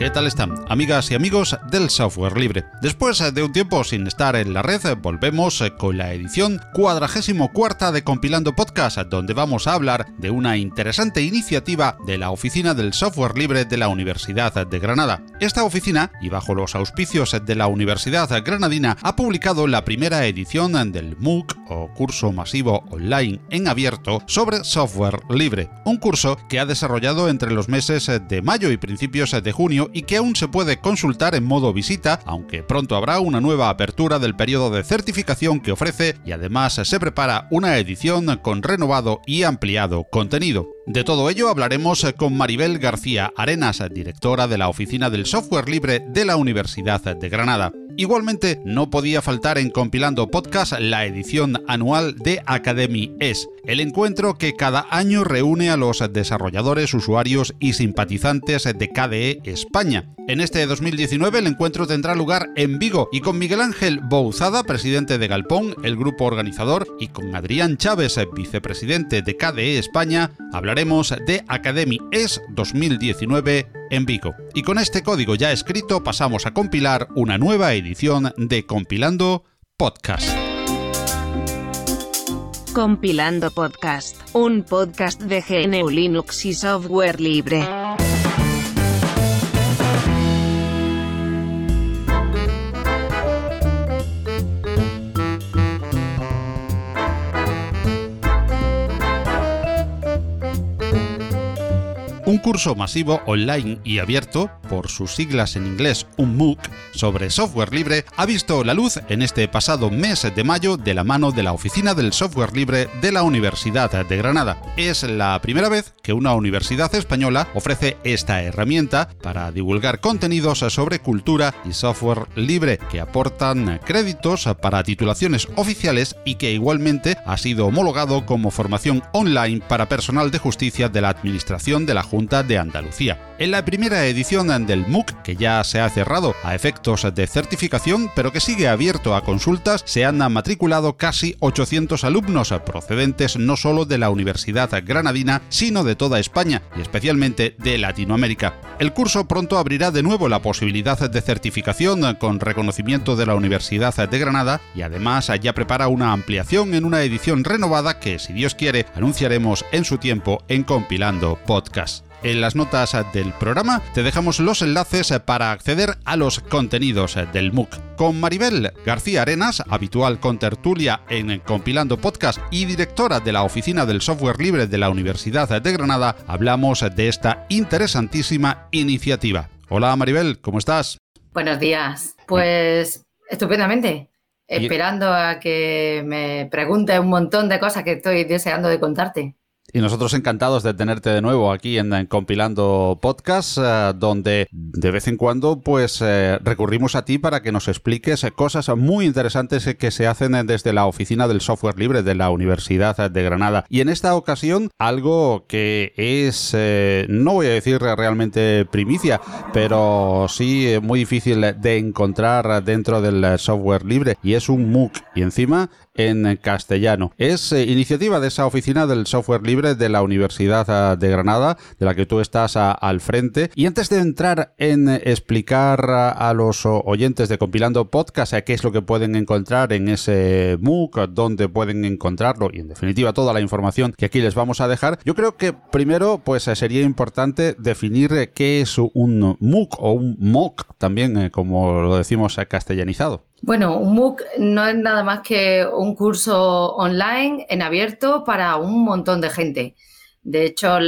¿qué tal están? Amigas y amigos del software libre. Después de un tiempo sin estar en la red, volvemos con la edición cuadragésimo cuarta de Compilando Podcast, donde vamos a hablar de una interesante iniciativa de la Oficina del Software Libre de la Universidad de Granada. Esta oficina, y bajo los auspicios de la Universidad Granadina, ha publicado la primera edición del MOOC o curso masivo online en abierto sobre software libre, un curso que ha desarrollado entre los meses de mayo y principios de junio y que aún se puede consultar en modo visita, aunque pronto habrá una nueva apertura del periodo de certificación que ofrece y además se prepara una edición con renovado y ampliado contenido. De todo ello hablaremos con Maribel García Arenas, directora de la Oficina del Software Libre de la Universidad de Granada. Igualmente, no podía faltar en Compilando Podcast la edición anual de Academy S, el encuentro que cada año reúne a los desarrolladores, usuarios y simpatizantes de KDE España. En este 2019 el encuentro tendrá lugar en Vigo y con Miguel Ángel Bouzada, presidente de Galpón, el grupo organizador, y con Adrián Chávez, vicepresidente de KDE España, hablaremos de Academy S 2019 en Vigo. Y con este código ya escrito pasamos a compilar una nueva edición de Compilando Podcast. Compilando Podcast, un podcast de GNU Linux y software libre. Un curso masivo online y abierto, por sus siglas en inglés un MOOC, sobre software libre, ha visto la luz en este pasado mes de mayo de la mano de la Oficina del Software Libre de la Universidad de Granada. Es la primera vez que una universidad española ofrece esta herramienta para divulgar contenidos sobre cultura y software libre que aportan créditos para titulaciones oficiales y que igualmente ha sido homologado como formación online para personal de justicia de la Administración de la Junta de Andalucía. En la primera edición del MOOC, que ya se ha cerrado a efectos de certificación, pero que sigue abierto a consultas, se han matriculado casi 800 alumnos procedentes no solo de la Universidad Granadina, sino de toda España y especialmente de Latinoamérica. El curso pronto abrirá de nuevo la posibilidad de certificación con reconocimiento de la Universidad de Granada y además ya prepara una ampliación en una edición renovada que, si Dios quiere, anunciaremos en su tiempo en Compilando Podcast. En las notas del programa te dejamos los enlaces para acceder a los contenidos del MOOC. Con Maribel García Arenas, habitual con tertulia en Compilando Podcast y directora de la Oficina del Software Libre de la Universidad de Granada, hablamos de esta interesantísima iniciativa. Hola Maribel, ¿cómo estás? Buenos días. Pues estupendamente. Esperando a que me preguntes un montón de cosas que estoy deseando de contarte. Y nosotros encantados de tenerte de nuevo aquí en, Compilando Podcast, eh, donde de vez en cuando pues eh, recurrimos a ti para que nos expliques cosas muy interesantes que se hacen desde la oficina del software libre de la Universidad de Granada. Y en esta ocasión algo que es, eh, no voy a decir realmente primicia, pero sí muy difícil de encontrar dentro del software libre y es un MOOC. Y encima en castellano. Es eh, iniciativa de esa oficina del software libre de la Universidad ah, de Granada, de la que tú estás ah, al frente. Y antes de entrar en explicar ah, a los oyentes de Compilando Podcast qué es lo que pueden encontrar en ese MOOC, dónde pueden encontrarlo y en definitiva toda la información que aquí les vamos a dejar, yo creo que primero pues sería importante definir qué es un MOOC o un MOOC también, eh, como lo decimos castellanizado. Bueno, un MOOC no es nada más que un curso online en abierto para un montón de gente. De hecho,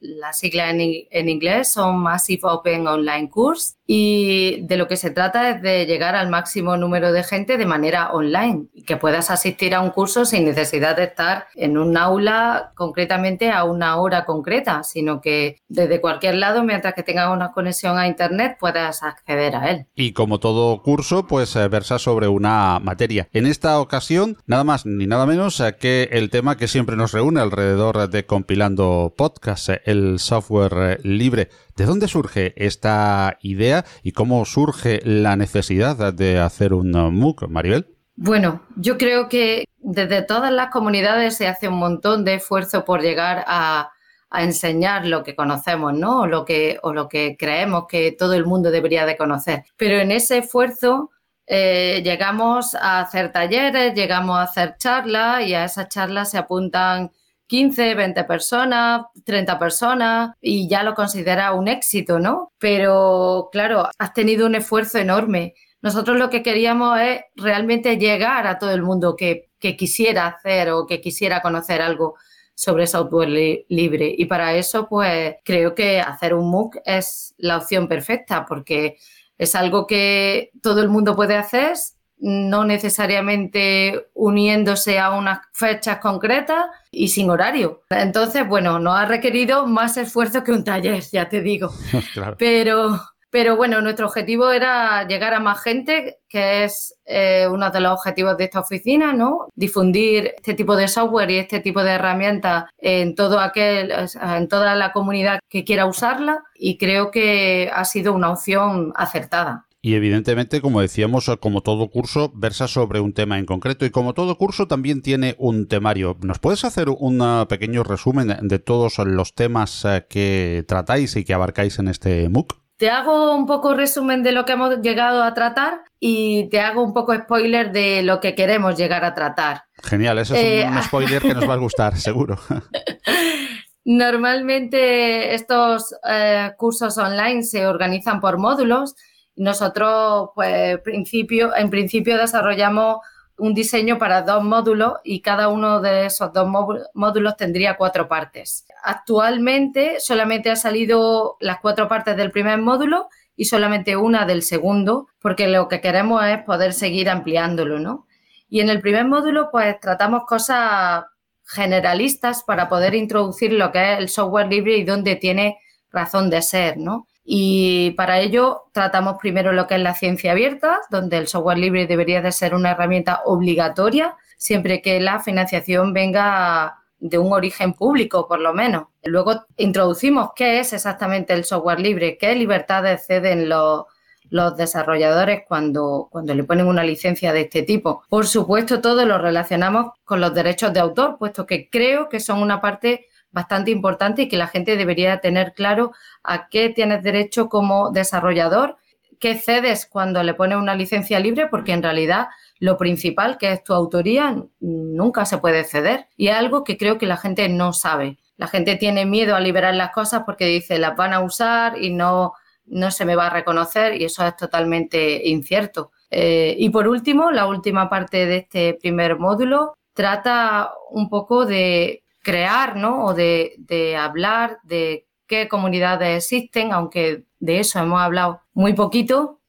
las siglas en, inglés son Massive Open Online Course y de lo que se trata es de llegar al máximo número de gente de manera online que puedas asistir a un curso sin necesidad de estar en un aula concretamente a una hora concreta, sino que desde cualquier lado, mientras que tengas una conexión a Internet, puedas acceder a él. Y como todo curso, pues eh, versa sobre una materia. En esta ocasión, nada más ni nada menos eh, que el tema que siempre nos reúne alrededor de compilando podcast, eh, el software libre. ¿De dónde surge esta idea y cómo surge la necesidad de hacer un MOOC, Maribel? Bueno, yo creo que desde todas las comunidades se hace un montón de esfuerzo por llegar a, enseñar lo que conocemos, ¿no? O lo que, o lo que creemos que todo el mundo debería de conocer. Pero en ese esfuerzo eh, llegamos a hacer talleres, llegamos a hacer charlas y a esas charlas se apuntan 15, 20 personas, 30 personas y ya lo considera un éxito, ¿no? Pero claro, has tenido un esfuerzo enorme. Nosotros lo que queríamos es realmente llegar a todo el mundo que, quisiera hacer o que quisiera conocer algo sobre software libre. Y para eso, pues creo que hacer un MOOC es la opción perfecta porque es algo que todo el mundo puede hacer, no necesariamente uniéndose a unas fechas concretas y sin horario. Entonces, bueno, nos ha requerido más esfuerzo que un taller, ya te digo. Pero, pero bueno, nuestro objetivo era llegar a más gente, que es eh, uno de los objetivos de esta oficina, ¿no? Difundir este tipo de software y este tipo de herramientas en todo aquel, en toda la comunidad que quiera usarla, y creo que ha sido una opción acertada. Y evidentemente, como decíamos, como todo curso, versa sobre un tema en concreto y como todo curso también tiene un temario. ¿Nos puedes hacer un uh, pequeño resumen de todos los temas uh, que tratáis y que abarcáis en este MOOC? Te hago un poco resumen de lo que hemos llegado a tratar y te hago un poco spoiler de lo que queremos llegar a tratar. Genial, eso es un, eh, spoiler que nos va a gustar, seguro. Normalmente estos eh, cursos online se organizan por módulos nosotros, pues, en principio desarrollamos un diseño para dos módulos y cada uno de esos dos módulos tendría cuatro partes. Actualmente solamente ha salido las cuatro partes del primer módulo y solamente una del segundo, porque lo que queremos es poder seguir ampliándolo, ¿no? Y en el primer módulo, pues tratamos cosas generalistas para poder introducir lo que es el software libre y dónde tiene razón de ser, ¿no? Y para ello tratamos primero lo que es la ciencia abierta, donde el software libre debería de ser una herramienta obligatoria, siempre que la financiación venga de un origen público, por lo menos. Luego introducimos qué es exactamente el software libre, qué libertades ceden los, los desarrolladores cuando, cuando le ponen una licencia de este tipo. Por supuesto, todo lo relacionamos con los derechos de autor, puesto que creo que son una parte bastante importante y que la gente debería tener claro a qué tienes derecho como desarrollador, qué cedes cuando le pones una licencia libre, porque en realidad lo principal, que es tu autoría, nunca se puede ceder. Y es algo que creo que la gente no sabe. La gente tiene miedo a liberar las cosas porque dice las van a usar y no, no se me va a reconocer y eso es totalmente incierto. Eh, y por último, la última parte de este primer módulo trata un poco de crear, ¿no? O de, hablar de qué comunidades existen, aunque de eso hemos hablado muy poquito,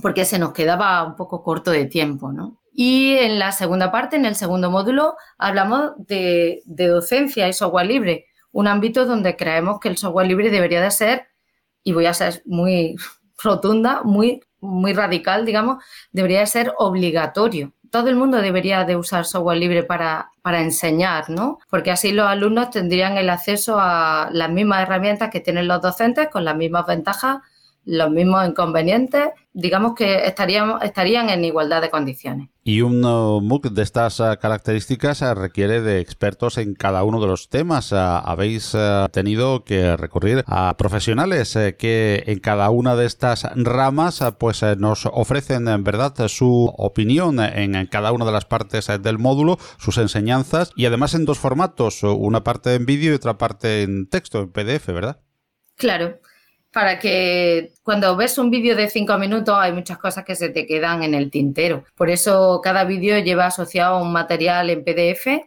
porque se nos quedaba un poco corto de tiempo, ¿no? Y en la segunda parte, en el segundo módulo, hablamos de, de, docencia y software libre, un ámbito donde creemos que el software libre debería de ser, y voy a ser muy rotunda, muy, muy radical, digamos, debería de ser obligatorio todo el mundo debería de usar software libre para, para enseñar, ¿no? Porque así los alumnos tendrían el acceso a las mismas herramientas que tienen los docentes con las mismas ventajas los mismos inconvenientes, digamos que estaríamos, estarían en igualdad de condiciones. Y un MOOC de estas uh, características uh, requiere de expertos en cada uno de los temas. habéis tenido que recurrir a profesionales que en cada una de estas ramas pues nos ofrecen en verdad su opinión en cada una de las partes del módulo, sus enseñanzas y además en dos formatos, una parte en vídeo y otra parte en texto, en PDF, ¿verdad? Claro para que cuando ves un vídeo de cinco minutos hay muchas cosas que se te quedan en el tintero. Por eso cada vídeo lleva asociado un material en PDF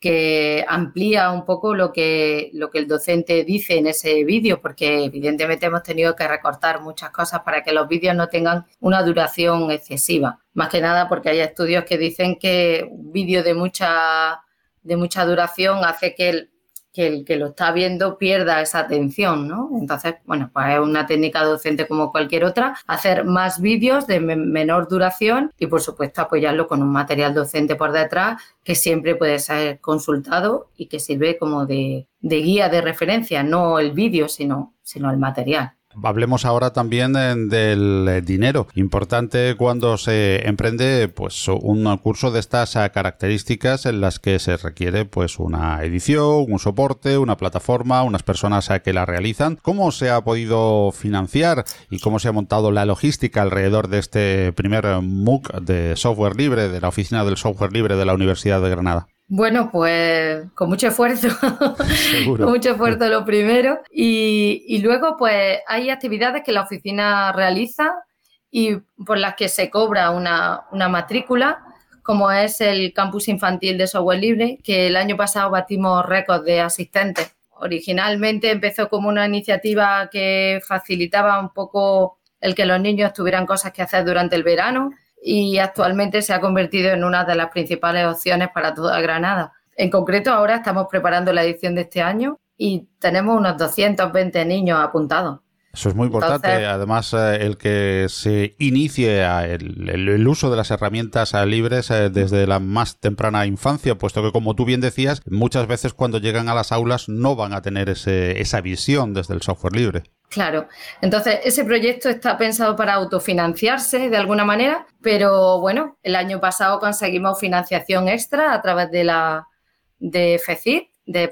que amplía un poco lo que, lo que el docente dice en ese vídeo, porque evidentemente hemos tenido que recortar muchas cosas para que los vídeos no tengan una duración excesiva. Más que nada porque hay estudios que dicen que un vídeo de mucha, de mucha duración hace que el, que el que lo está viendo pierda esa atención, ¿no? Entonces, bueno, pues es una técnica docente como cualquier otra, hacer más vídeos de menor duración y, por supuesto, apoyarlo con un material docente por detrás que siempre puede ser consultado y que sirve como de, de guía de referencia, no el vídeo, sino, sino el material. Hablemos ahora también eh, del eh, dinero. Importante cuando se emprende pues un curso de estas eh, características en las que se requiere pues una edición, un soporte, una plataforma, unas personas que la realizan. ¿Cómo se ha podido financiar y cómo se ha montado la logística alrededor de este primer MOOC de software libre de la Oficina del Software Libre de la Universidad de Granada? Bueno, pues con mucho esfuerzo, con mucho esfuerzo lo primero. Y, luego, pues hay actividades que la oficina realiza y por las que se cobra una, una matrícula, como es el campus infantil de software libre, que el año pasado batimos récords de asistentes. Originalmente empezó como una iniciativa que facilitaba un poco el que los niños tuvieran cosas que hacer durante el verano y actualmente se ha convertido en una de las principales opciones para toda Granada. En concreto, ahora estamos preparando la edición de este año y tenemos unos 220 niños apuntados. Eso es muy importante. Además, eh, el que se inicie el, uso de las herramientas eh, libres eh, desde la más temprana infancia, puesto que, como tú bien decías, muchas veces cuando llegan a las aulas no van a tener esa visión desde el software libre. Claro, entonces ese proyecto está pensado para autofinanciarse de alguna manera, pero bueno, el año pasado conseguimos financiación extra a través de la de FECIT, de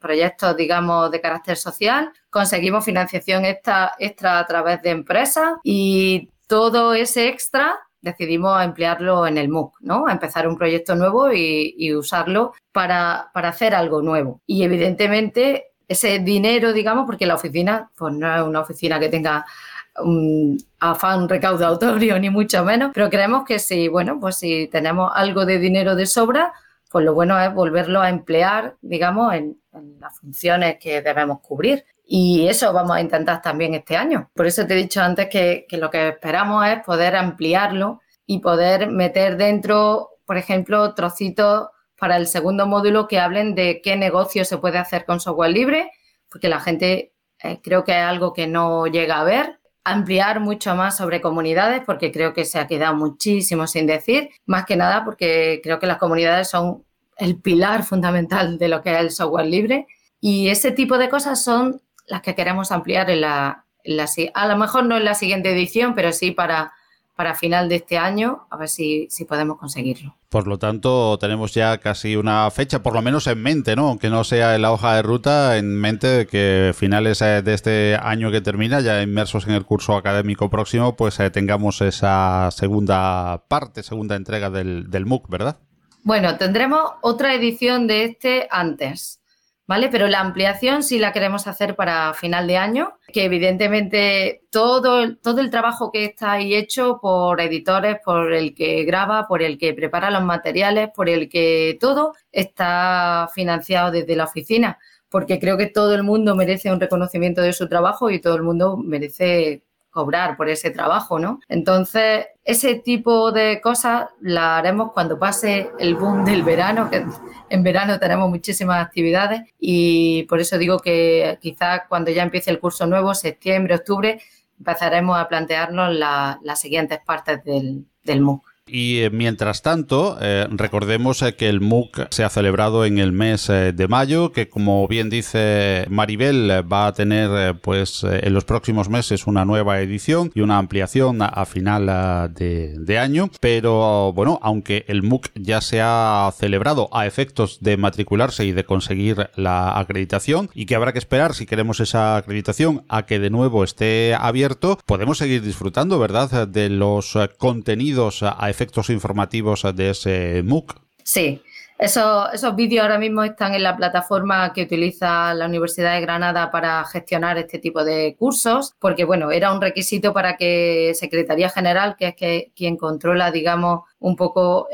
proyectos, digamos, de carácter social, conseguimos financiación extra, extra a través de empresas y todo ese extra decidimos emplearlo en el MOOC, ¿no? A empezar un proyecto nuevo y, y usarlo para, para hacer algo nuevo. Y evidentemente ese dinero, digamos, porque la oficina, pues no es una oficina que tenga un afán recaudatorio, ni mucho menos, pero creemos que si, bueno, pues si tenemos algo de dinero de sobra, pues lo bueno es volverlo a emplear, digamos, en, las funciones que debemos cubrir. Y eso vamos a intentar también este año. Por eso te he dicho antes que, que lo que esperamos es poder ampliarlo y poder meter dentro, por ejemplo, trocitos para el segundo módulo que hablen de qué negocio se puede hacer con software libre, porque la gente eh, creo que es algo que no llega a ver. Ampliar mucho más sobre comunidades, porque creo que se ha quedado muchísimo sin decir, más que nada porque creo que las comunidades son el pilar fundamental de lo que es el software libre. Y ese tipo de cosas son las que queremos ampliar en la, en la a lo mejor no en la siguiente edición, pero sí para para final de este año, a ver si, si podemos conseguirlo. Por lo tanto, tenemos ya casi una fecha, por lo menos en mente, ¿no? Que no sea en la hoja de ruta, en mente de que finales eh, de este año que termina, ya inmersos en el curso académico próximo, pues eh, tengamos esa segunda parte, segunda entrega del, del MOOC, ¿verdad? Bueno, tendremos otra edición de este antes. ¿Vale? Pero la ampliación sí la queremos hacer para final de año, que evidentemente todo, todo el trabajo que está ahí hecho por editores, por el que graba, por el que prepara los materiales, por el que todo está financiado desde la oficina, porque creo que todo el mundo merece un reconocimiento de su trabajo y todo el mundo merece cobrar por ese trabajo, ¿no? Entonces, ese tipo de cosas la haremos cuando pase el boom del verano, que en verano tenemos muchísimas actividades y por eso digo que quizás cuando ya empiece el curso nuevo, septiembre, octubre, empezaremos a plantearnos las siguientes partes del, del MOOC. Y eh, mientras tanto, eh, recordemos eh, que el MOOC se ha celebrado en el mes de mayo, que como bien dice Maribel, va a tener pues en los próximos meses una nueva edición y una ampliación a, final de, año. Pero bueno, aunque el MOOC ya se ha celebrado a efectos de matricularse y de conseguir la acreditación, y que habrá que esperar si queremos esa acreditación a que de nuevo esté abierto, podemos seguir disfrutando, ¿verdad?, de los contenidos a efectos informativos de ese MOOC. Sí, esos, vídeos ahora mismo están en la plataforma que utiliza la Universidad de Granada para gestionar este tipo de cursos, porque bueno, era un requisito para que Secretaría General, que es que quien controla, digamos, un poco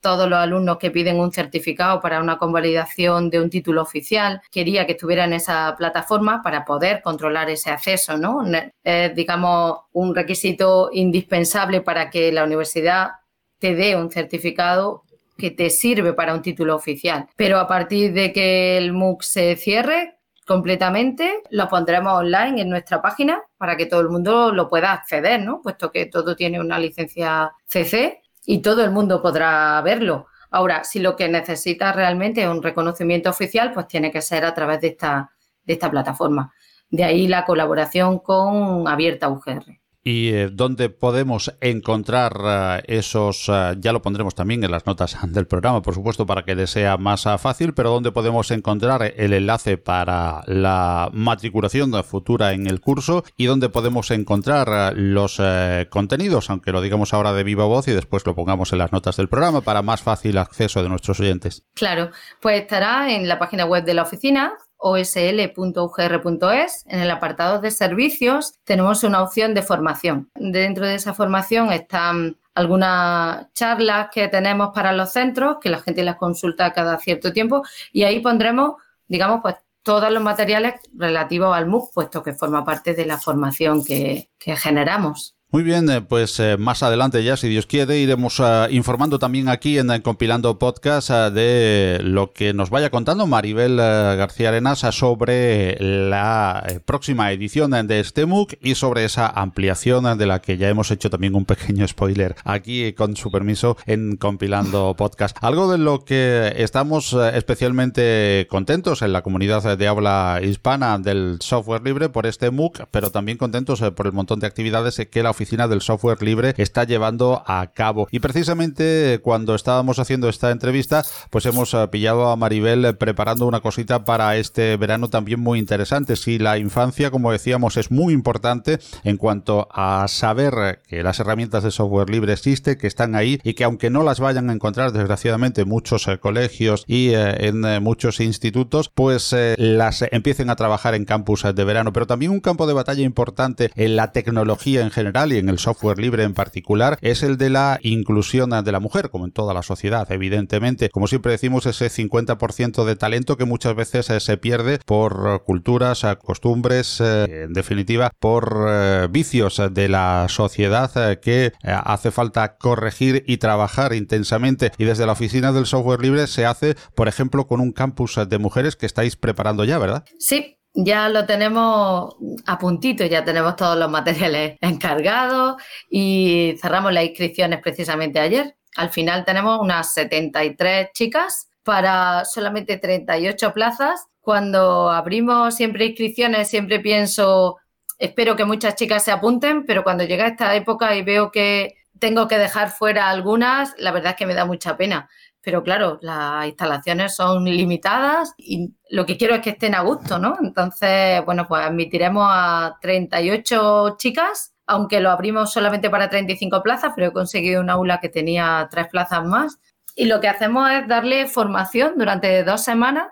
todos los alumnos que piden un certificado para una convalidación de un título oficial, quería que estuviera en esa plataforma para poder controlar ese acceso, ¿no? Es, digamos, un requisito indispensable para que la universidad te dé un certificado que te sirve para un título oficial. Pero a partir de que el MOOC se cierre completamente, lo pondremos online en nuestra página para que todo el mundo lo pueda acceder, ¿no? Puesto que todo tiene una licencia CC y todo el mundo podrá verlo. Ahora, si lo que necesita realmente es un reconocimiento oficial, pues tiene que ser a través de esta, de esta plataforma. De ahí la colaboración con Abierta UGR y eh, dónde podemos encontrar eh, esos, eh, ya lo pondremos también en las notas del programa, por supuesto, para que les sea más fácil, pero dónde podemos encontrar el enlace para la matriculación futura en el curso y dónde podemos encontrar los contenidos, aunque lo digamos ahora de viva voz y después lo pongamos en las notas del programa para más fácil acceso de nuestros oyentes. Claro, pues estará en la página web de la oficina osl.ugr.es, en el apartado de servicios tenemos una opción de formación. Dentro de esa formación están algunas charlas que tenemos para los centros, que la gente las consulta cada cierto tiempo, y ahí pondremos, digamos, pues todos los materiales relativos al MOOC, puesto que forma parte de la formación que generamos. Muy bien, eh, pues eh, más adelante ya, si Dios quiere, iremos eh, informando también aquí en, Compilando Podcast de lo que nos vaya contando Maribel García Arenas sobre la próxima edición de este MOOC y sobre esa ampliación de la que ya hemos hecho también un pequeño spoiler aquí con su permiso en Compilando Podcast. Algo de lo que estamos especialmente contentos en la comunidad de habla hispana del software libre por este MOOC, pero también contentos por el montón de actividades que la oficina Del Software Libre está llevando a cabo. Y precisamente cuando estábamos haciendo esta entrevista, pues hemos eh, pillado a Maribel eh, preparando una cosita para este verano también muy interesante. Si la infancia, como decíamos, es muy importante en cuanto a saber que las herramientas de software libre existen, que están ahí y que aunque no las vayan a encontrar desgraciadamente en muchos eh, colegios y en muchos institutos, pues las empiecen a trabajar en campus de verano. Pero también un campo de batalla importante en la tecnología en general y en el software libre en particular es el de la inclusión de la mujer, como en toda la sociedad, evidentemente. Como siempre decimos, ese 50% de talento que muchas veces eh, se pierde por culturas, eh, costumbres, eh, en definitiva, por vicios de la sociedad que hace falta corregir y trabajar intensamente. Y desde la oficina del software libre se hace, por ejemplo, con un campus de mujeres que estáis preparando ya, ¿verdad? Sí, ya lo tenemos a puntito, ya tenemos todos los materiales encargados y cerramos las inscripciones precisamente ayer. Al final tenemos unas 73 chicas para solamente 38 plazas. Cuando abrimos siempre inscripciones, siempre pienso, espero que muchas chicas se apunten, pero cuando llega esta época y veo que tengo que dejar fuera algunas, la verdad es que me da mucha pena pero claro, las instalaciones son limitadas y lo que quiero es que estén a gusto, ¿no? Entonces, bueno, pues admitiremos a 38 chicas, aunque lo abrimos solamente para 35 plazas, pero he conseguido una aula que tenía tres plazas más. Y lo que hacemos es darle formación durante dos semanas.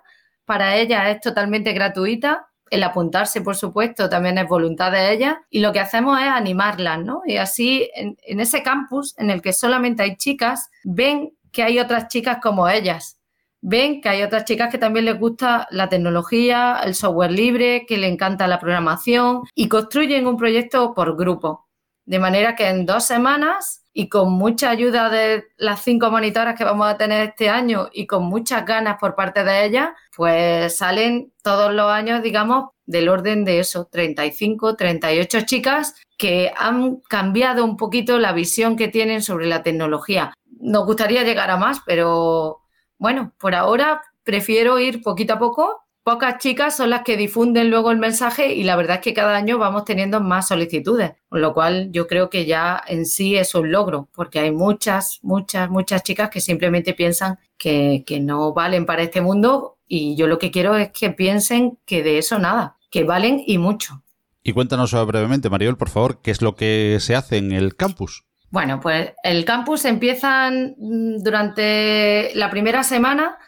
Para ellas es totalmente gratuita. El apuntarse, por supuesto, también es voluntad de ellas. Y lo que hacemos es animarlas, ¿no? Y así, en, en ese campus en el que solamente hay chicas, ven que hay otras chicas como ellas. Ven que hay otras chicas que también les gusta la tecnología, el software libre, que le encanta la programación y construyen un proyecto por grupo. De manera que en dos semanas y con mucha ayuda de las cinco monitoras que vamos a tener este año y con muchas ganas por parte de ellas, pues salen todos los años, digamos, del orden de eso, 35, 38 chicas que han cambiado un poquito la visión que tienen sobre la tecnología nos gustaría llegar a más, pero bueno, por ahora prefiero ir poquito a poco. Pocas chicas son las que difunden luego el mensaje y la verdad es que cada año vamos teniendo más solicitudes, con lo cual yo creo que ya en sí es un logro, porque hay muchas, muchas, muchas chicas que simplemente piensan que, no valen para este mundo y yo lo que quiero es que piensen que de eso nada, que valen y mucho. Y cuéntanos brevemente, Mariel, por favor, qué es lo que se hace en el campus. Bueno, pues el campus empiezan mm, durante la primera semana,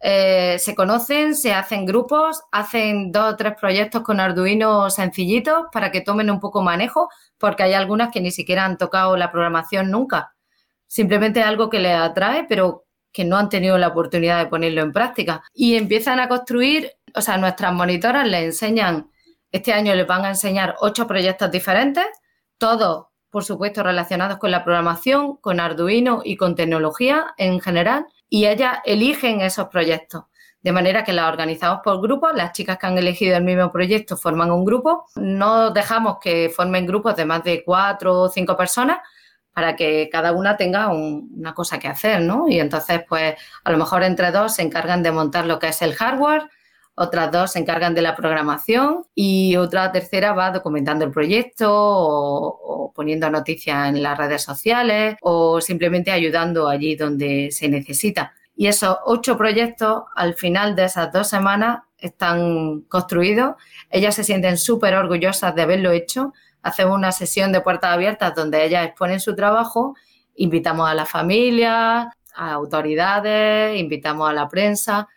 eh, se conocen, se hacen grupos, hacen dos o tres proyectos con Arduino sencillitos para que tomen un poco manejo, porque hay algunas que ni siquiera han tocado la programación nunca. Simplemente algo que les atrae, pero que no han tenido la oportunidad de ponerlo en práctica. Y empiezan a construir, o sea, nuestras monitoras les enseñan, este año les van a enseñar ocho proyectos diferentes, todos por supuesto, relacionados con la programación, con Arduino y con tecnología en general, y ellas eligen esos proyectos. De manera que las organizamos por grupos, las chicas que han elegido el mismo proyecto forman un grupo, no dejamos que formen grupos de más de cuatro o cinco personas para que cada una tenga una cosa que hacer, ¿no? Y entonces, pues, a lo mejor entre dos se encargan de montar lo que es el hardware, otras dos se encargan de la programación y otra tercera va documentando el proyecto o, poniendo noticias en las redes sociales o simplemente ayudando allí donde se necesita. Y esos ocho proyectos, al final de esas dos semanas, están construidos. Ellas se sienten súper orgullosas de haberlo hecho. Hacemos una sesión de puertas abiertas donde ellas exponen su trabajo. Invitamos a la familia, a autoridades, invitamos a la prensa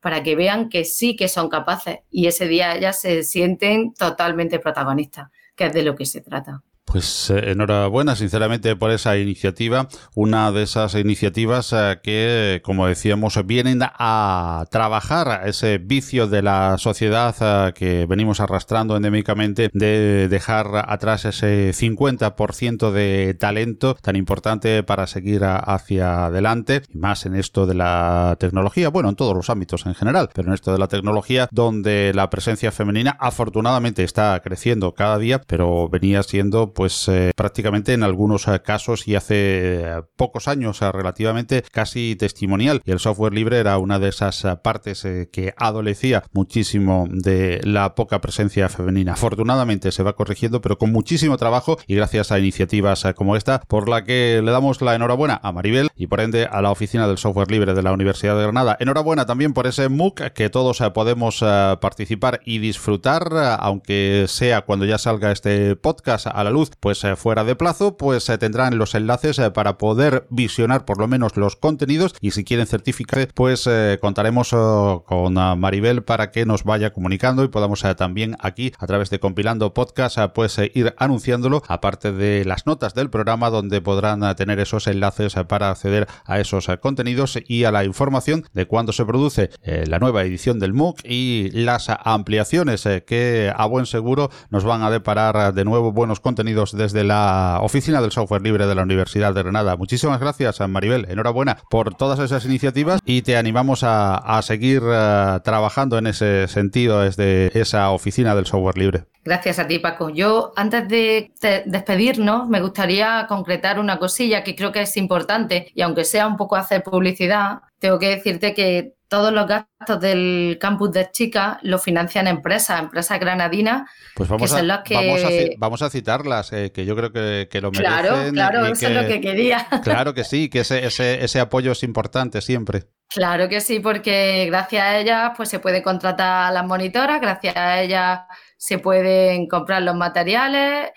para que vean que sí que son capaces y ese día ellas se sienten totalmente protagonistas, que es de lo que se trata. Pues eh, enhorabuena, sinceramente, por esa iniciativa. Una de esas iniciativas eh, que, como decíamos, vienen a trabajar ese vicio de la sociedad eh, que venimos arrastrando endémicamente de dejar atrás ese 50% de talento tan importante para seguir hacia adelante, y más en esto de la tecnología, bueno, en todos los ámbitos en general, pero en esto de la tecnología, donde la presencia femenina afortunadamente está creciendo cada día, pero venía siendo pues eh, prácticamente en algunos eh, casos y hace eh, pocos años relativamente casi testimonial y el software libre era una de esas partes que adolecía muchísimo de la poca presencia femenina. Afortunadamente se va corrigiendo pero con muchísimo trabajo y gracias a iniciativas como esta por la que le damos la enhorabuena a Maribel y por ende a la oficina del software libre de la Universidad de Granada. Enhorabuena también por ese MOOC que todos podemos participar y disfrutar aunque sea cuando ya salga este podcast a la luz pues eh, fuera de plazo, pues eh, tendrán los enlaces eh, para poder visionar por lo menos los contenidos. Y si quieren certificar, pues contaremos con Maribel para que nos vaya comunicando y podamos también aquí a través de compilando podcast pues ir anunciándolo aparte de las notas del programa donde podrán tener esos enlaces para acceder a esos contenidos y a la información de cuándo se produce la nueva edición del MOOC y las ampliaciones que a buen seguro nos van a deparar de nuevo buenos contenidos desde la oficina del software libre de la Universidad de Granada. Muchísimas gracias, Maribel. Enhorabuena por todas esas iniciativas y te animamos a, seguir eh, trabajando en ese sentido desde esa oficina del software libre. Gracias a ti, Paco. Yo, antes de despedirnos, me gustaría concretar una cosilla que creo que es importante y aunque sea un poco hacer publicidad, tengo que decirte que todos los gastos del campus de Chica lo financian empresas, empresas granadinas. Pues vamos, a, que... vamos, a, citarlas, eh, que yo creo que, lo merecen. Claro, claro, eso es lo que quería. Claro que sí, que ese, ese, ese apoyo es importante siempre. Claro que sí, porque gracias a ellas pues, se puede contratar a las monitoras, gracias a ellas se pueden comprar los materiales,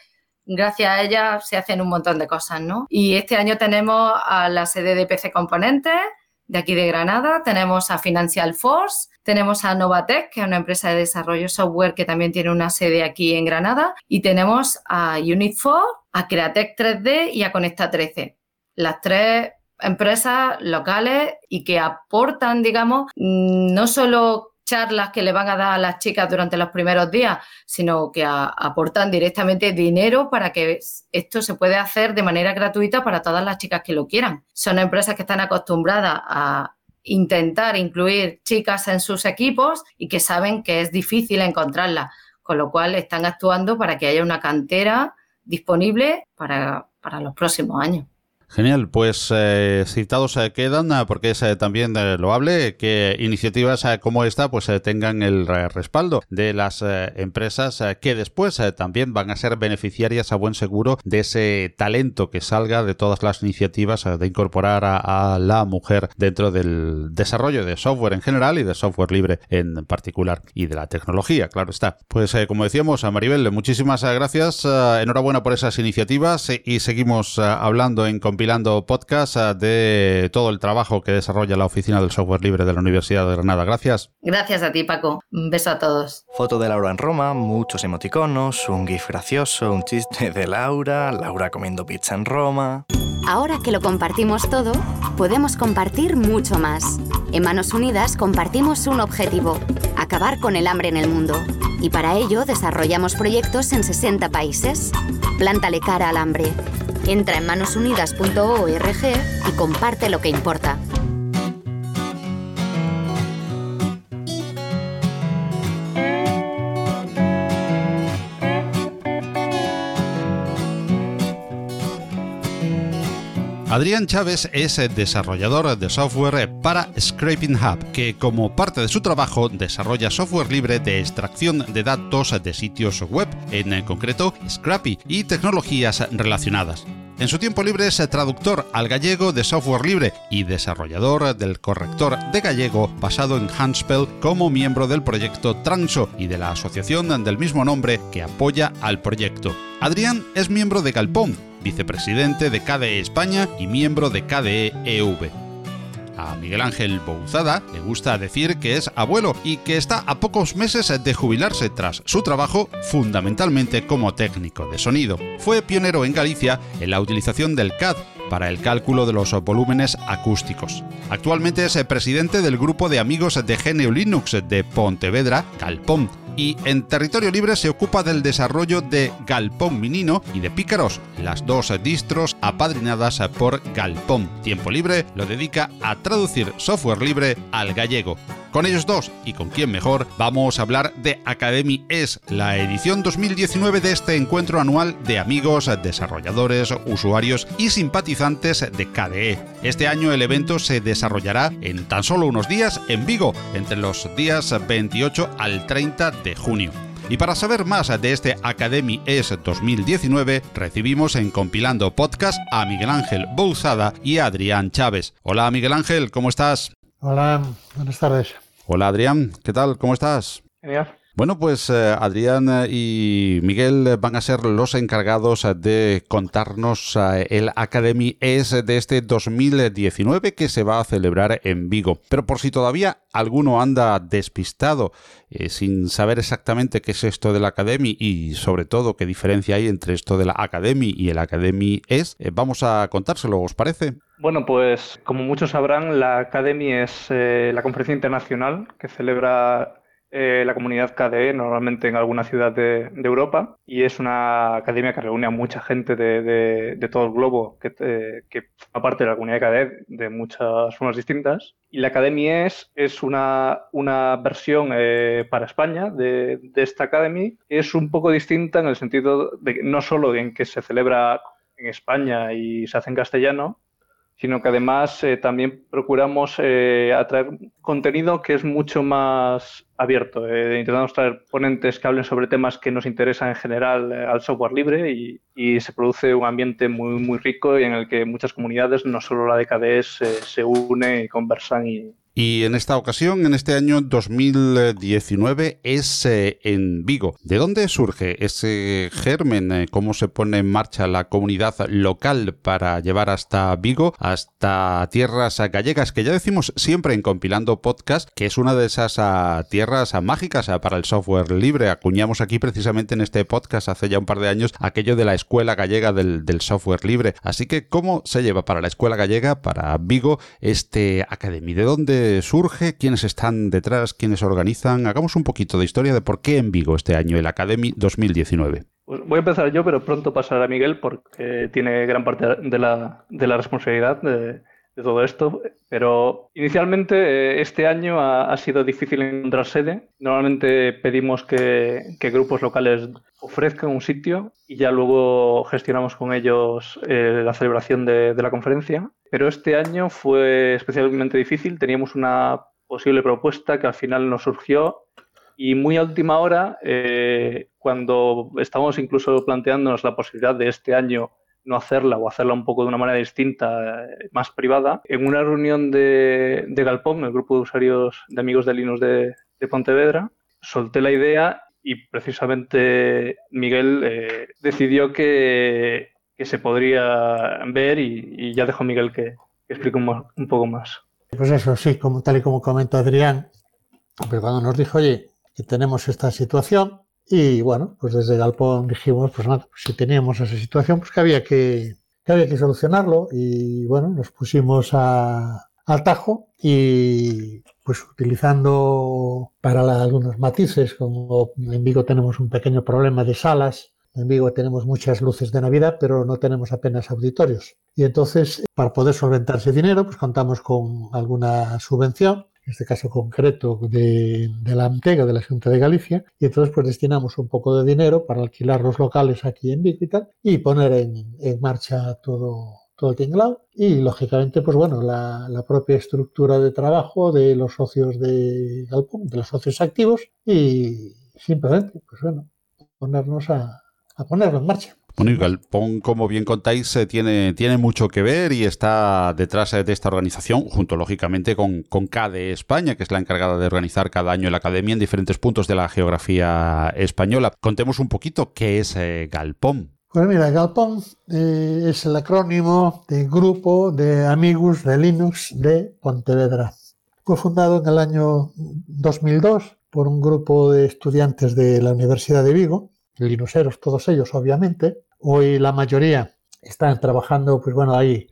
gracias a ellas se hacen un montón de cosas, ¿no? Y este año tenemos a la sede de PC Componentes de aquí de Granada, tenemos a Financial Force, tenemos a Novatec, que es una empresa de desarrollo software que también tiene una sede aquí en Granada, y tenemos a Unit4, a Createc 3D y a Conecta 13. Las tres empresas locales y que aportan, digamos, no solo charlas que le van a dar a las chicas durante los primeros días, sino que aportan directamente dinero para que esto se pueda hacer de manera gratuita para todas las chicas que lo quieran. Son empresas que están acostumbradas a intentar incluir chicas en sus equipos y que saben que es difícil encontrarlas, con lo cual están actuando para que haya una cantera disponible para, para los próximos años. Genial, pues eh, citados eh, quedan eh, porque es también loable que iniciativas como esta pues tengan el respaldo de las empresas que después también van a ser beneficiarias a buen seguro de ese talento que salga de todas las iniciativas de incorporar a, la mujer dentro del desarrollo de software en general y de software libre en particular y de la tecnología, claro está. Pues como decíamos a Maribel, muchísimas gracias, enhorabuena por esas iniciativas y seguimos hablando en compilando podcast eh, de todo el trabajo que desarrolla la Oficina del Software Libre de la Universidad de Granada. Gracias. Gracias a ti, Paco. Un beso a todos. Foto de Laura en Roma, muchos emoticonos, un gif gracioso, un chiste de Laura, Laura comiendo pizza en Roma. Ahora que lo compartimos todo, podemos compartir mucho más. En Manos Unidas compartimos un objetivo, acabar con el hambre en el mundo. Y para ello desarrollamos proyectos en 60 países. Plántale cara al hambre. Entra en manosunidas.org y comparte lo que importa. Adrián Chávez es desarrollador de software para Scraping Hub, que como parte de su trabajo desarrolla software libre de extracción de datos de sitios web, en concreto Scrappy, y tecnologías relacionadas. En su tiempo libre es traductor al gallego de software libre y desarrollador del corrector de gallego basado en Handspell como miembro del proyecto Transo y de la asociación del mismo nombre que apoya al proyecto. Adrián es miembro de Galpón, vicepresidente de KDE España y miembro de KDE EV. A Miguel Ángel Bouzada le gusta decir que es abuelo y que está a pocos meses de jubilarse tras su trabajo fundamentalmente como técnico de sonido. Fue pionero en Galicia en la utilización del CAD para el cálculo de los volúmenes acústicos. Actualmente es presidente del grupo de amigos de GNU Linux de Pontevedra, Calpón, y en territorio libre se ocupa del desarrollo de Galpón Minino y de Pícaros, las dos distros apadrinadas por Galpón. Tiempo libre lo dedica a traducir software libre al gallego. Con ellos dos, y con quién mejor, vamos a hablar de Academy S, la edición 2019 de este encuentro anual de amigos, desarrolladores, usuarios y simpatizantes de KDE. Este año el evento se desarrollará en tan solo unos días en Vigo, entre los días 28 al 30 de junio. Y para saber más de este Academy ES 2019, recibimos en Compilando Podcast a Miguel Ángel Bouzada y a Adrián Chávez. Hola Miguel Ángel, ¿cómo estás? Hola, buenas tardes. Hola Adrián, ¿qué tal? ¿Cómo estás? Genial. Bueno, pues eh, Adrián y Miguel van a ser los encargados de contarnos eh, el Academy ES de este 2019 que se va a celebrar en Vigo. Pero por si todavía alguno anda despistado eh, sin saber exactamente qué es esto del Academy y sobre todo qué diferencia hay entre esto de la Academy y el Academy ES, vamos a contárselo, ¿os parece? Bueno, pues como muchos sabrán, la Academy es la conferencia internacional que celebra eh, la comunidad KDE, normalmente en alguna ciudad de, Europa, y es una academia que reúne a mucha gente de, todo el globo que, eh, que, forma parte de la comunidad KDE de muchas formas distintas. Y la Academy es, es una, una versión eh, para España de, esta Academy, que es un poco distinta en el sentido de no solo en que se celebra en España y se hace en castellano, sino que además eh, también procuramos eh, atraer contenido que es mucho más abierto. Eh, intentamos traer ponentes que hablen sobre temas que nos interesan en general al software libre y, se produce un ambiente muy, muy rico y en el que muchas comunidades, no solo la de KDS, se unen y conversan y, y en esta ocasión, en este año 2019, es eh, en Vigo. ¿De dónde surge ese germen? Eh, ¿Cómo se pone en marcha la comunidad local para llevar hasta Vigo, hasta tierras gallegas, que ya decimos siempre en Compilando Podcast, que es una de esas ah, tierras mágicas ah, para el software libre? Acuñamos aquí precisamente en este podcast hace ya un par de años aquello de la escuela gallega del software libre. Así que, ¿cómo se lleva para la escuela gallega, para Vigo, este Academy? ¿De dónde surge, quiénes están detrás, quiénes organizan. Hagamos un poquito de historia de por qué en Vigo este año el Academy 2019. Pues voy a empezar yo, pero pronto pasará Miguel porque tiene gran parte de la, de la responsabilidad de, todo esto. Pero inicialmente eh, este año ha, sido difícil encontrar sede. Normalmente pedimos que, grupos locales ofrezcan un sitio y ya luego gestionamos con ellos eh, la celebración de, de la conferencia. Pero este año fue especialmente difícil. Teníamos una posible propuesta que al final nos surgió y muy a última hora, eh, cuando estábamos incluso planteándonos la posibilidad de este año no hacerla o hacerla un poco de una manera distinta, eh, más privada, en una reunión de, de, Galpón, el grupo de usuarios de amigos de Linux de, Pontevedra, solté la idea y precisamente Miguel eh, decidió que, que se podría ver y, ya dejo a Miguel que, explique un, poco más. Pues eso, sí, como tal y como comentó Adrián, pero cuando nos dijo, oye, que tenemos esta situación, y bueno, pues desde Galpón dijimos, pues nada, pues si teníamos esa situación, pues que había que, había que solucionarlo, y bueno, nos pusimos a, al tajo y pues utilizando para algunos matices, como en Vigo tenemos un pequeño problema de salas, en Vigo tenemos muchas luces de Navidad, pero no tenemos apenas auditorios. Y entonces, para poder solventar ese dinero, pues contamos con alguna subvención, en este caso concreto de, la Antega, de la Junta de Galicia, y entonces pues destinamos un poco de dinero para alquilar los locales aquí en Vigo y, poner en, marcha todo, todo el tinglado y lógicamente, pues bueno, la, la, propia estructura de trabajo de los socios de Galpón, de los socios activos y simplemente, pues bueno, ponernos a, a ponerlo en marcha. Bueno, y Galpón, como bien contáis, eh, tiene, tiene mucho que ver y está detrás de esta organización, junto lógicamente con, con CADE España, que es la encargada de organizar cada año la academia en diferentes puntos de la geografía española. Contemos un poquito qué es eh, Galpón. Pues mira, Galpón eh, es el acrónimo de Grupo de Amigos de Linux de Pontevedra. Fue fundado en el año 2002 por un grupo de estudiantes de la Universidad de Vigo linuseros, todos ellos, obviamente. Hoy la mayoría están trabajando, pues bueno, ahí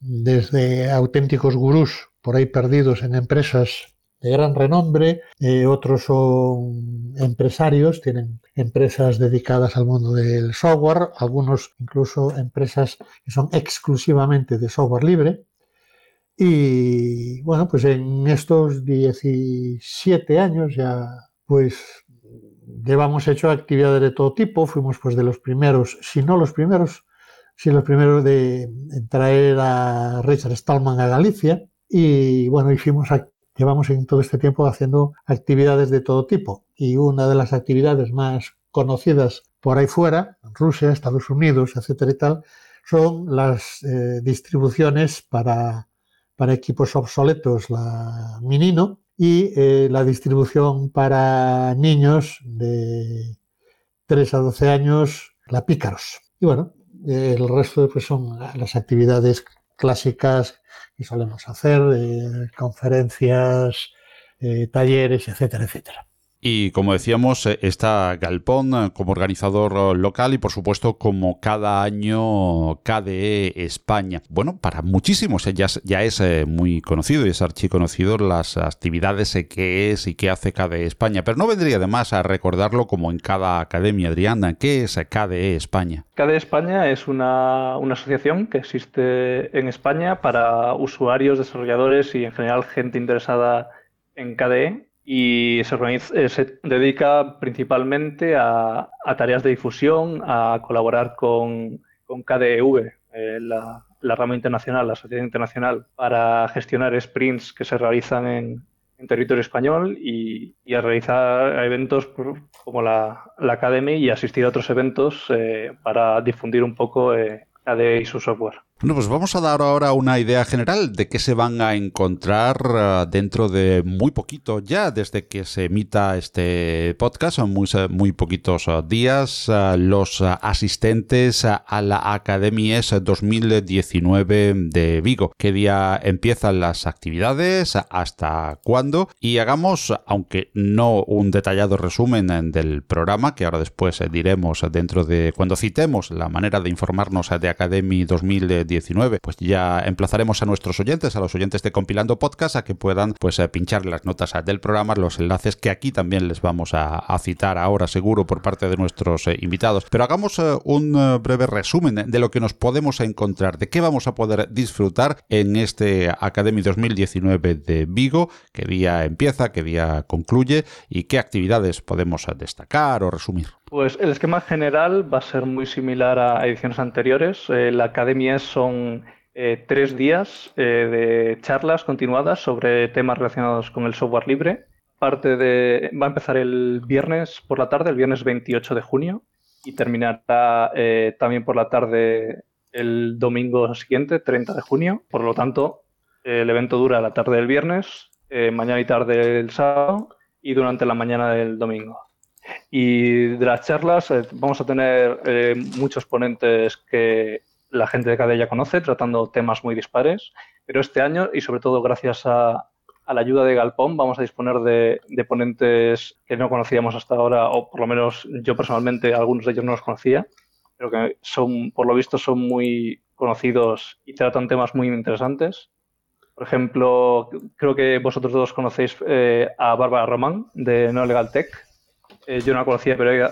desde auténticos gurús por ahí perdidos en empresas de gran renombre, eh, otros son empresarios, tienen empresas dedicadas al mundo del software, algunos incluso empresas que son exclusivamente de software libre. Y bueno, pues en estos 17 años ya pues llevamos hecho actividades de todo tipo, fuimos pues de los primeros, si no los primeros, si los primeros de, traer a Richard Stallman a Galicia y bueno, hicimos, llevamos en todo este tiempo haciendo actividades de todo tipo. Y una de las actividades más conocidas por ahí fuera, Rusia, Estados Unidos, etcétera y tal, son las eh, distribuciones para, para equipos obsoletos, la Minino, y eh, la distribución para niños de 3 a 12 años, la Pícaros. Y bueno, el resto pues, son las actividades clásicas que solemos hacer, eh, conferencias, eh, talleres, etcétera, etcétera. Y como decíamos, eh, está Galpón eh, como organizador eh, local y por supuesto como cada año KDE España. Bueno, para muchísimos ya, ya es muy conocido y es archiconocido las actividades que es y que hace KDE España, pero no vendría de más a recordarlo como en cada academia. Adriana, ¿qué es KDE España? KDE España es una, una asociación que existe en España para usuarios, desarrolladores y en general gente interesada en KDE y se, eh, se dedica principalmente a, tareas de difusión, a colaborar con, con KDEV, eh, la, rama internacional, la sociedad internacional, para gestionar sprints que se realizan en, territorio español y, a realizar eventos como la, Academy y asistir a otros eventos eh, para difundir un poco KDE y su software. Bueno, pues vamos a dar ahora una idea general de qué se van a encontrar eh, dentro de muy poquito ya, desde que se emita este podcast, son muy, muy poquitos eh, días, eh, los asistentes a la Academia 2019 de Vigo. ¿Qué día empiezan las actividades? ¿Hasta cuándo? Y hagamos, aunque no un detallado resumen del programa, que ahora después diremos dentro de cuando citemos la manera de informarnos de Academy 2019 pues ya emplazaremos a nuestros oyentes, a los oyentes de Compilando Podcast, a que puedan pues eh, pinchar las notas del programa, los enlaces que aquí también les vamos a, citar ahora seguro por parte de nuestros eh, invitados. Pero hagamos eh, un breve resumen de lo que nos podemos encontrar, de qué vamos a poder disfrutar en este Academy 2019 de Vigo, qué día empieza, qué día concluye y qué actividades podemos destacar o resumir. Pues el esquema general va a ser muy similar a ediciones anteriores. Eh, la academia son eh, tres días eh, de charlas continuadas sobre temas relacionados con el software libre. Parte de, va a empezar el viernes por la tarde, el viernes 28 de junio, y terminará también por la tarde el domingo siguiente, 30 de junio. Por lo tanto, el evento dura la tarde del viernes, mañana y tarde del sábado y durante la mañana del domingo. Y de las charlas eh, vamos a tener eh, muchos ponentes que la gente de cada ya conoce, tratando temas muy dispares, pero este año, y sobre todo gracias a, la ayuda de Galpón, vamos a disponer de, ponentes que no conocíamos hasta ahora, o por lo menos yo personalmente, algunos de ellos no los conocía, pero que son, por lo visto, son muy conocidos y tratan temas muy interesantes. Por ejemplo, creo que vosotros dos conocéis eh, a Bárbara Román de No Legal Tech, eh, yo no la conocía, pero he,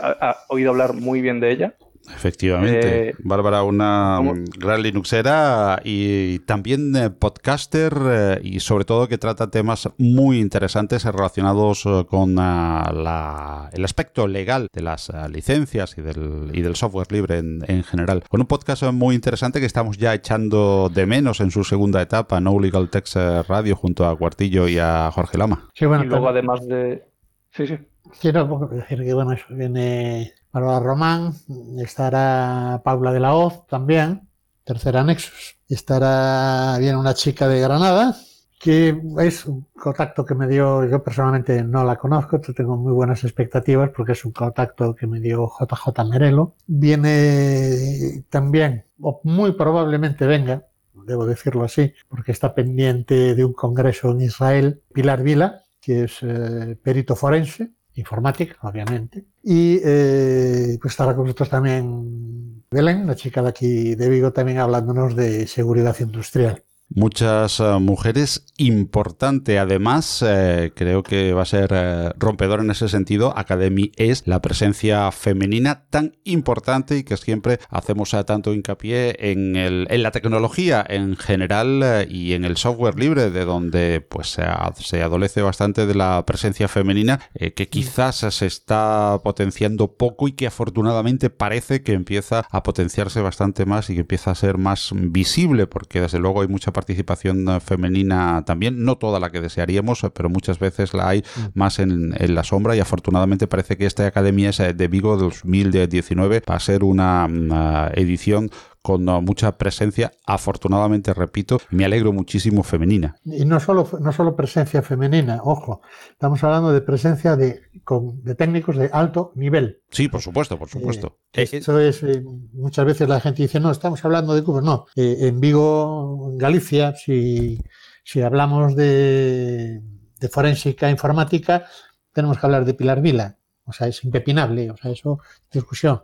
oído hablar muy bien de ella. Efectivamente. Eh, Bárbara, una ¿cómo? gran Linuxera y también eh, podcaster eh, y sobre todo que trata temas muy interesantes relacionados eh, con ah, la- el aspecto legal de las ah, licencias y del, y del software libre en, en general. Con un podcast muy interesante que estamos ya echando de menos en su segunda etapa, No Legal Text Radio, junto a Cuartillo y a Jorge Lama. Sí, bueno, y luego además de... Sí, sí. Quiero decir que bueno, eso viene Bárbara Román, estará Paula de la Hoz también, tercera Nexus, estará viene una chica de Granada, que es un contacto que me dio, yo personalmente no la conozco, tengo muy buenas expectativas porque es un contacto que me dio JJ Merelo. Viene también, o muy probablemente venga, debo decirlo así, porque está pendiente de un congreso en Israel, Pilar Vila, que es eh, perito forense, informática, obviamente. Y eh, pues estará con nosotros también Belén, la chica de aquí de Vigo, también hablándonos de seguridad industrial. Muchas eh, mujeres, importante además, eh, creo que va a ser eh, rompedor en ese sentido. Academy es la presencia femenina tan importante y que siempre hacemos eh, tanto hincapié en, el- en la tecnología en general eh, y en el software libre, de donde pues se, a- se adolece bastante de la presencia femenina, eh, que quizás se está potenciando poco y que afortunadamente parece que empieza a potenciarse bastante más y que empieza a ser más visible, porque desde luego hay mucha participación eh, femenina también, no toda la que desearíamos, eh, pero muchas veces la hay más en, en la sombra. Y afortunadamente parece que esta Academia es, eh, de Vigo 2019 va a ser una, una edición con eh, mucha presencia, afortunadamente, repito, me alegro muchísimo femenina. Y no solo, no solo presencia femenina, ojo, estamos hablando de presencia de, con- de técnicos de alto nivel. Sí, por supuesto, por supuesto. Eh, esto es, eh, muchas veces la gente dice, no, estamos hablando de cubos. No, Eh, en Vigo, en Galicia, si, si hablamos de, de forénsica informática, tenemos que hablar de Pilar Vila. O sea, es impepinable, o sea, eso, discusión.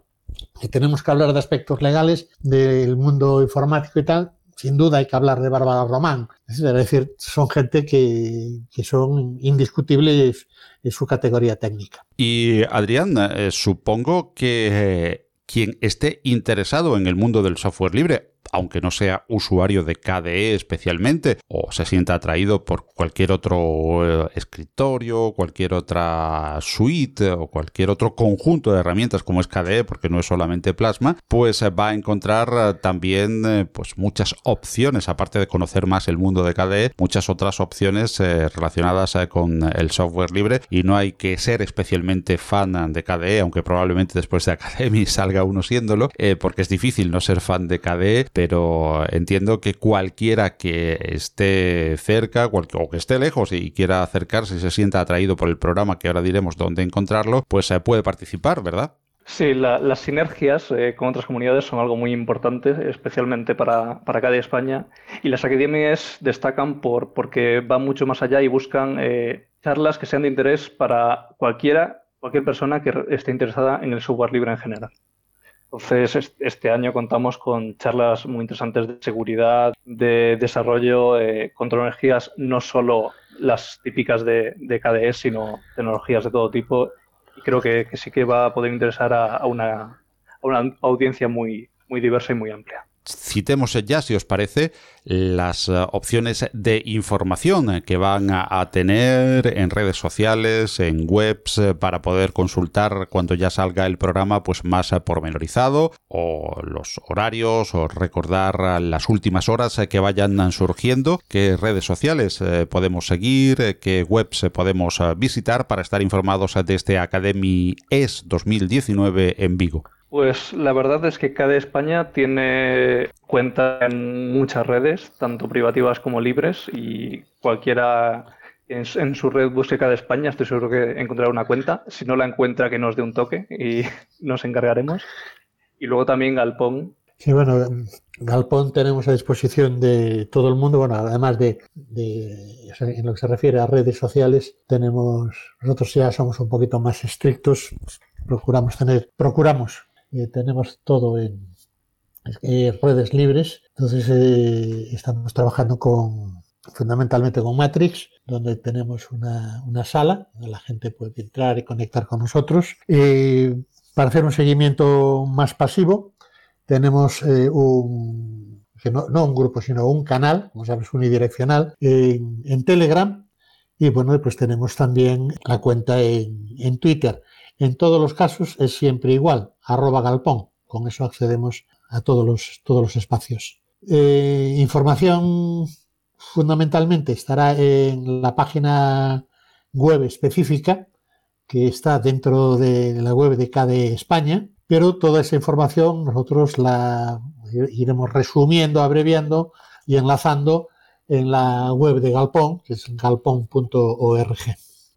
Y tenemos que hablar de aspectos legales del mundo informático y tal. Sin duda hay que hablar de Bárbara Román. Es decir, son gente que, que son indiscutibles en su categoría técnica. Y Adrián, eh, supongo que eh, quien esté interesado en el mundo del software libre, aunque no sea usuario de KDE especialmente, o se sienta atraído por cualquier otro eh, escritorio, cualquier otra suite o cualquier otro conjunto de herramientas como es KDE, porque no es solamente Plasma, pues eh, va a encontrar eh, también pues muchas opciones, aparte de conocer más el mundo de KDE, muchas otras opciones relacionadas con el software libre. Y no hay que ser especialmente fan de KDE, aunque probablemente después de Academy salga uno siéndolo, porque es difícil no ser fan de KDE, entiendo que cualquiera que esté cerca o que esté lejos y quiera acercarse y se sienta atraído por el programa, que ahora diremos dónde encontrarlo, pues eh, puede participar, ¿verdad? Sí, la- las sinergias eh, con otras comunidades son algo muy importante, especialmente para, para cada España. Y las academias destacan por, porque van mucho más allá y buscan eh, charlas que sean de interés para cualquiera, cualquier persona que esté interesada en el software libre en general. Entonces, es- este año contamos con charlas muy interesantes de seguridad, de desarrollo, eh, con tecnologías no solo las típicas de, de KDE, sino tecnologías de todo tipo y creo que, sí que va a poder interesar a, a una, a una audiencia muy, muy diversa y muy amplia. Citemos ya, si os parece, las eh, opciones de información eh, que van a, tener en redes sociales, en webs, eh, para poder consultar cuando ya salga el programa pues más pormenorizado, o los horarios, o recordar las últimas horas que vayan surgiendo, qué redes sociales podemos seguir, qué webs podemos visitar para estar informados de este Academy ES 2019 en Vigo. Pues la verdad es que cada España tiene cuenta en muchas redes, tanto privativas como libres, y cualquiera en, en su red busque cada España, estoy seguro que encontrará una cuenta. Si no la encuentra, que nos dé un toque y nos encargaremos. Y luego también Galpón, Sí, bueno, en Galpón tenemos a disposición de todo el mundo, bueno, además de, en lo que se refiere a redes sociales, tenemos, nosotros ya somos un poquito más estrictos, procuramos tener, procuramos, eh, tenemos todo en eh, redes libres, entonces eh, estamos trabajando con, fundamentalmente con Matrix, donde tenemos una, una sala donde la gente puede entrar y conectar con nosotros. Para hacer un seguimiento más pasivo, tenemos un, no, un grupo, sino un canal, como sabes, unidireccional, en, en Telegram. Y bueno, pues tenemos también la cuenta en, en, Twitter. En todos los casos es siempre igual, arroba galpón. Con eso accedemos a todos los, todos los espacios. Eh, información fundamentalmente estará en la página web específica que está dentro de la web de KDE España, pero toda esa información nosotros la iremos resumiendo, abreviando y enlazando en la web de Galpón, que es galpón.org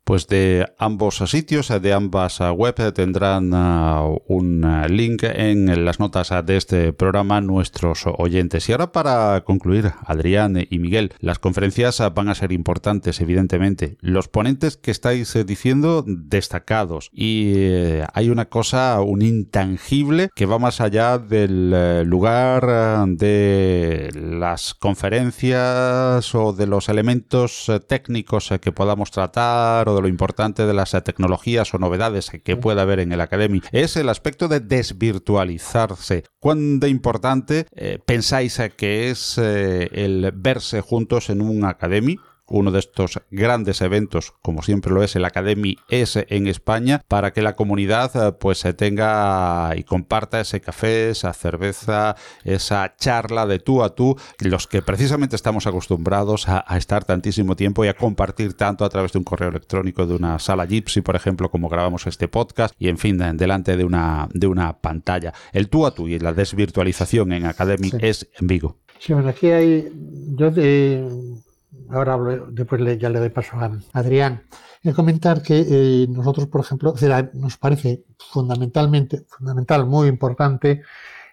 pues de ambos sitios, de ambas webs, tendrán uh, un link en las notas de este programa nuestros oyentes. Y ahora para concluir, Adrián y Miguel, las conferencias van a ser importantes, evidentemente. Los ponentes que estáis eh, diciendo, destacados. Y eh, hay una cosa, un intangible que va más allá del eh, lugar de las conferencias o de los elementos técnicos que podamos tratar lo importante de las tecnologías o novedades que pueda haber en el Academy es el aspecto de desvirtualizarse. ¿Cuán de importante eh, pensáis que es eh, el verse juntos en un Academy? Uno de estos grandes eventos, como siempre lo es el Academy S en España, para que la comunidad eh, pues se tenga y comparta ese café, esa cerveza, esa charla de tú a tú, los que precisamente estamos acostumbrados a, estar tantísimo tiempo y a compartir tanto a través de un correo electrónico, de una sala Gypsy, por ejemplo, como grabamos este podcast, y en fin, delante de una, de una pantalla. El tú a tú y la desvirtualización en Academy es en Vigo. Sí, bueno, aquí hay, yo de, ahora después ya le doy paso a Adrián, en comentar que eh, nosotros, por ejemplo, nos parece fundamentalmente, fundamental, muy importante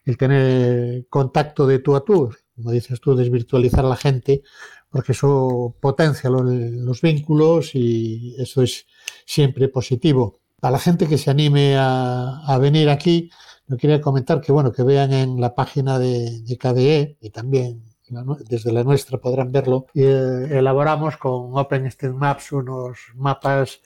el tener contacto de tú a tú, como dices tú, desvirtualizar a la gente, porque eso potencia los, vínculos y eso es siempre positivo. Para la gente que se anime a, venir aquí, yo quería comentar que bueno, que vean en la página de, de KDE y también desde la nuestra podrán verlo, eh, elaboramos con OpenStreetMaps unos mapas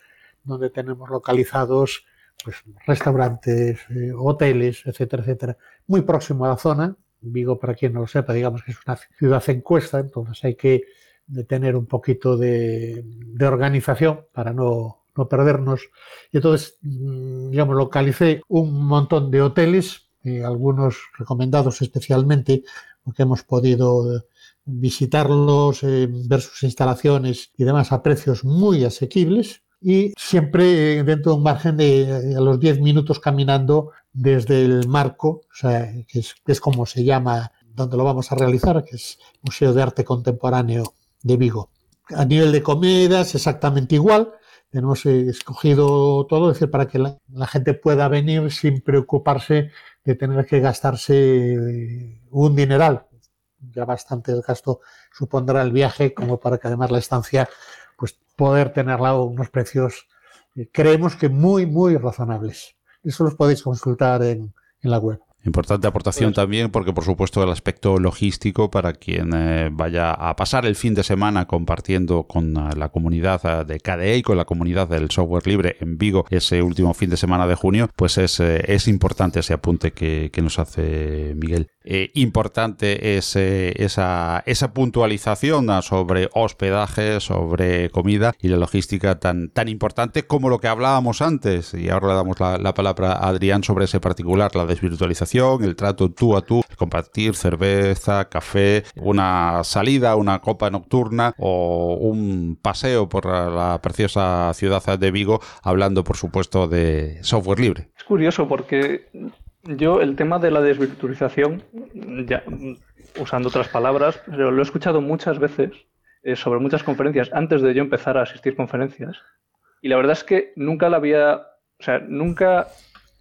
donde tenemos localizados pues, restaurantes, eh, hoteles, etcétera, etcétera, muy próximo a la zona. Vigo, para quien no lo sepa, digamos que es una ciudad encuesta, entonces hay que tener un poquito de, organización para no, no, perdernos. Y entonces, mm, digamos, localicé un montón de hoteles, eh, algunos recomendados especialmente porque hemos podido visitarlos, eh, ver sus instalaciones y demás a precios muy asequibles y siempre dentro de un margen de eh, a los 10 minutos caminando desde el marco, o sea, que es, como se llama donde lo vamos a realizar, que es Museo de Arte Contemporáneo de Vigo. A nivel de comidas, exactamente igual. Eh, escogido todo, es decir, para que la gente pueda venir sin preocuparse de tener que gastarse un dineral. Ya bastante el gasto supondrá el viaje como para que además la estancia pues poder tenerla a unos precios eh, creemos que muy muy razonables. Eso los podéis consultar en, en la web. Importante aportación también porque por supuesto el aspecto logístico para quien eh, vaya a pasar el fin de semana compartiendo con eh, la comunidad eh, de KDE y con la comunidad del software libre en Vigo ese último fin de semana de junio, pues es, es importante ese apunte que, que nos hace Miguel. importante es esa, esa puntualización sobre hospedaje, sobre comida y la logística tan, tan importante como lo que hablábamos antes y ahora le damos la, la palabra a Adrián sobre ese particular, la desvirtualización el trato tú a tú, compartir cerveza, café, una salida, una copa nocturna o un paseo por la preciosa ciudad de Vigo, hablando por supuesto de software libre. Es curioso porque yo el tema de la desvirtualización, ya usando otras palabras, lo he escuchado muchas veces eh, sobre muchas conferencias antes de yo empezar a asistir conferencias y la verdad es que nunca la había, o sea, nunca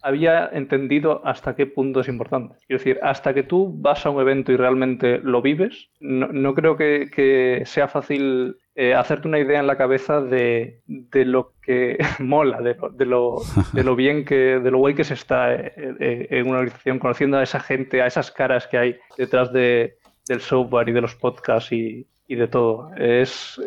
había entendido hasta qué punto es importante. Quiero decir, hasta que tú vas a un evento y realmente lo vives, no, creo que, sea fácil eh, hacerte una idea en la cabeza de, lo que mola, de lo, de lo, bien que, de lo guay que se está eh, eh, en una organización, conociendo a esa gente, a esas caras que hay detrás de, del software y de los podcasts y, de todo. Es,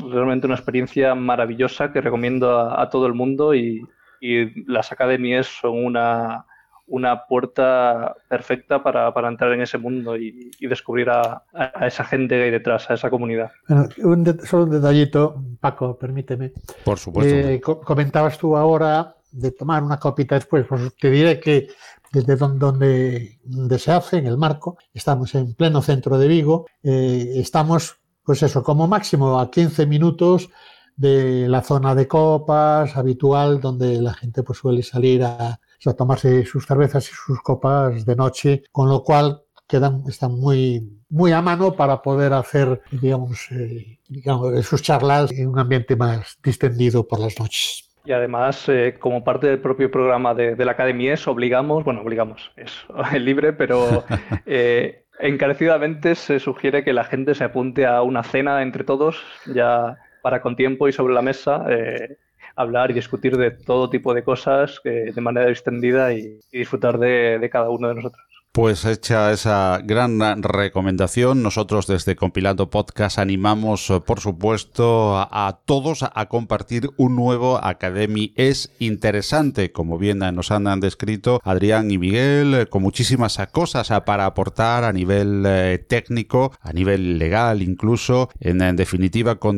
realmente una experiencia maravillosa que recomiendo a todo el mundo y, y las academias son una, una puerta perfecta para, entrar en ese mundo y, descubrir a, esa gente que hay detrás, a esa comunidad. solo un detallito, Paco, permíteme. Por supuesto. Eh, comentabas tú ahora de tomar una copita después, pues te diré que desde donde, donde, se hace, en el marco, estamos en pleno centro de Vigo, eh, estamos, pues eso, como máximo a 15 minutos de la zona de copas habitual, donde la gente pues suele salir a, tomarse sus cervezas y sus copas de noche, con lo cual quedan, están muy, muy a mano para poder hacer, digamos, eh, digamos, sus charlas en un ambiente más distendido por las noches. Y además, eh, como parte del propio programa de, la Academia es, obligamos, bueno, obligamos, es libre, pero eh, encarecidamente se sugiere que la gente se apunte a una cena entre todos, ya para con tiempo y sobre la mesa, eh, hablar y discutir de todo tipo de cosas de manera extendida y, disfrutar de cada uno de nosotros. Pues hecha esa gran recomendación, nosotros desde Compilando Podcast animamos, eh, por supuesto, a, todos a, compartir un nuevo Academy. Es interesante, como bien nos han descrito Adrián y Miguel, eh, con muchísimas cosas para aportar a nivel eh, técnico, a nivel legal incluso, en, definitiva con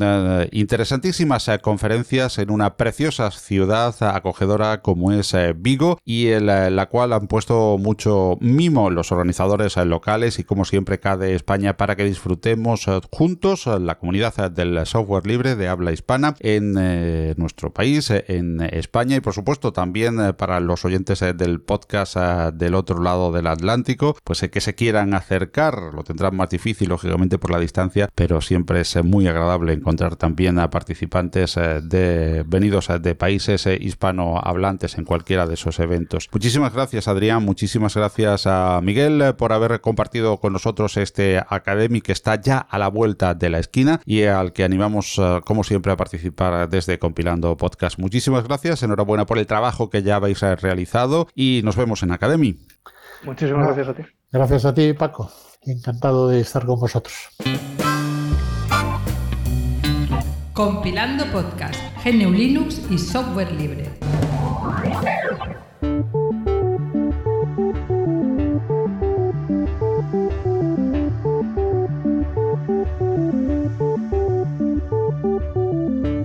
interesantísimas conferencias en una preciosa ciudad acogedora como es Vigo y en la cual han puesto mucho mimo los organizadores eh, locales y como siempre CADE España para que disfrutemos eh, juntos eh, la comunidad del software libre de habla hispana en nuestro país, en España y por supuesto también para los oyentes del podcast del otro lado del Atlántico, pues que se quieran acercar, lo tendrán más difícil lógicamente por la distancia, pero siempre es muy agradable encontrar también a participantes de venidos de países hispanohablantes en cualquiera de esos eventos. Muchísimas gracias Adrián, muchísimas gracias a Miguel eh, por haber compartido con nosotros este Academy que está ya a la vuelta de la esquina y al que animamos, eh, como siempre, a participar desde Compilando Podcast. Muchísimas gracias, enhorabuena por el trabajo que ya habéis eh, realizado y nos vemos en Academy. Muchísimas gracias a ti. Gracias a ti, Paco. Encantado de estar con vosotros. Compilando Podcast, GNU Linux y software libre.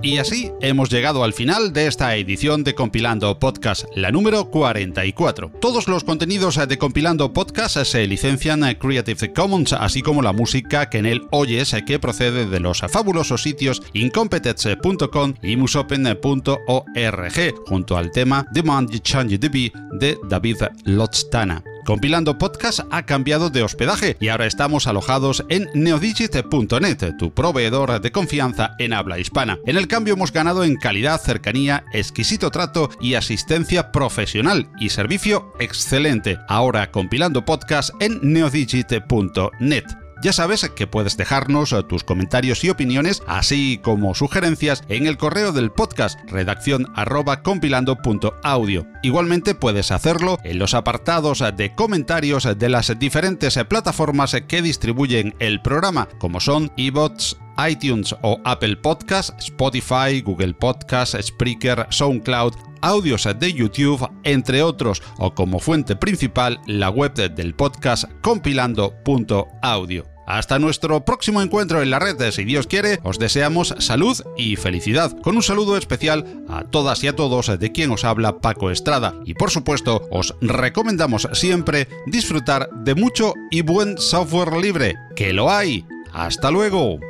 Y así hemos llegado al final de esta edición de Compilando Podcast, la número 44. Todos los contenidos de Compilando Podcast se licencian a Creative Commons, así como la música que en él oyes que procede de los fabulosos sitios incompetence.com y musopen.org, junto al tema Demand Change DB de David Lotstana. Compilando Podcast ha cambiado de hospedaje y ahora estamos alojados en neodigit.net, tu proveedor de confianza en habla hispana. En el cambio hemos ganado en calidad, cercanía, exquisito trato y asistencia profesional y servicio excelente. Ahora compilando podcast en neodigit.net. Ya sabes que puedes dejarnos eh, tus comentarios y opiniones, así como sugerencias, en el correo del podcast redacción arroba compilando.audio. Igualmente puedes hacerlo en los apartados de comentarios de las diferentes plataformas que distribuyen el programa, como son iBots, iTunes o Apple Podcasts, Spotify, Google Podcasts, Spreaker, SoundCloud, audios de YouTube, entre otros, o como fuente principal la web del podcast compilando.audio. Hasta nuestro próximo encuentro en la red, si Dios quiere, os deseamos salud y felicidad, con un saludo especial a todas y a todos de quien os habla Paco Estrada. Y por supuesto, os recomendamos siempre disfrutar de mucho y buen software libre, que lo hay. Hasta luego.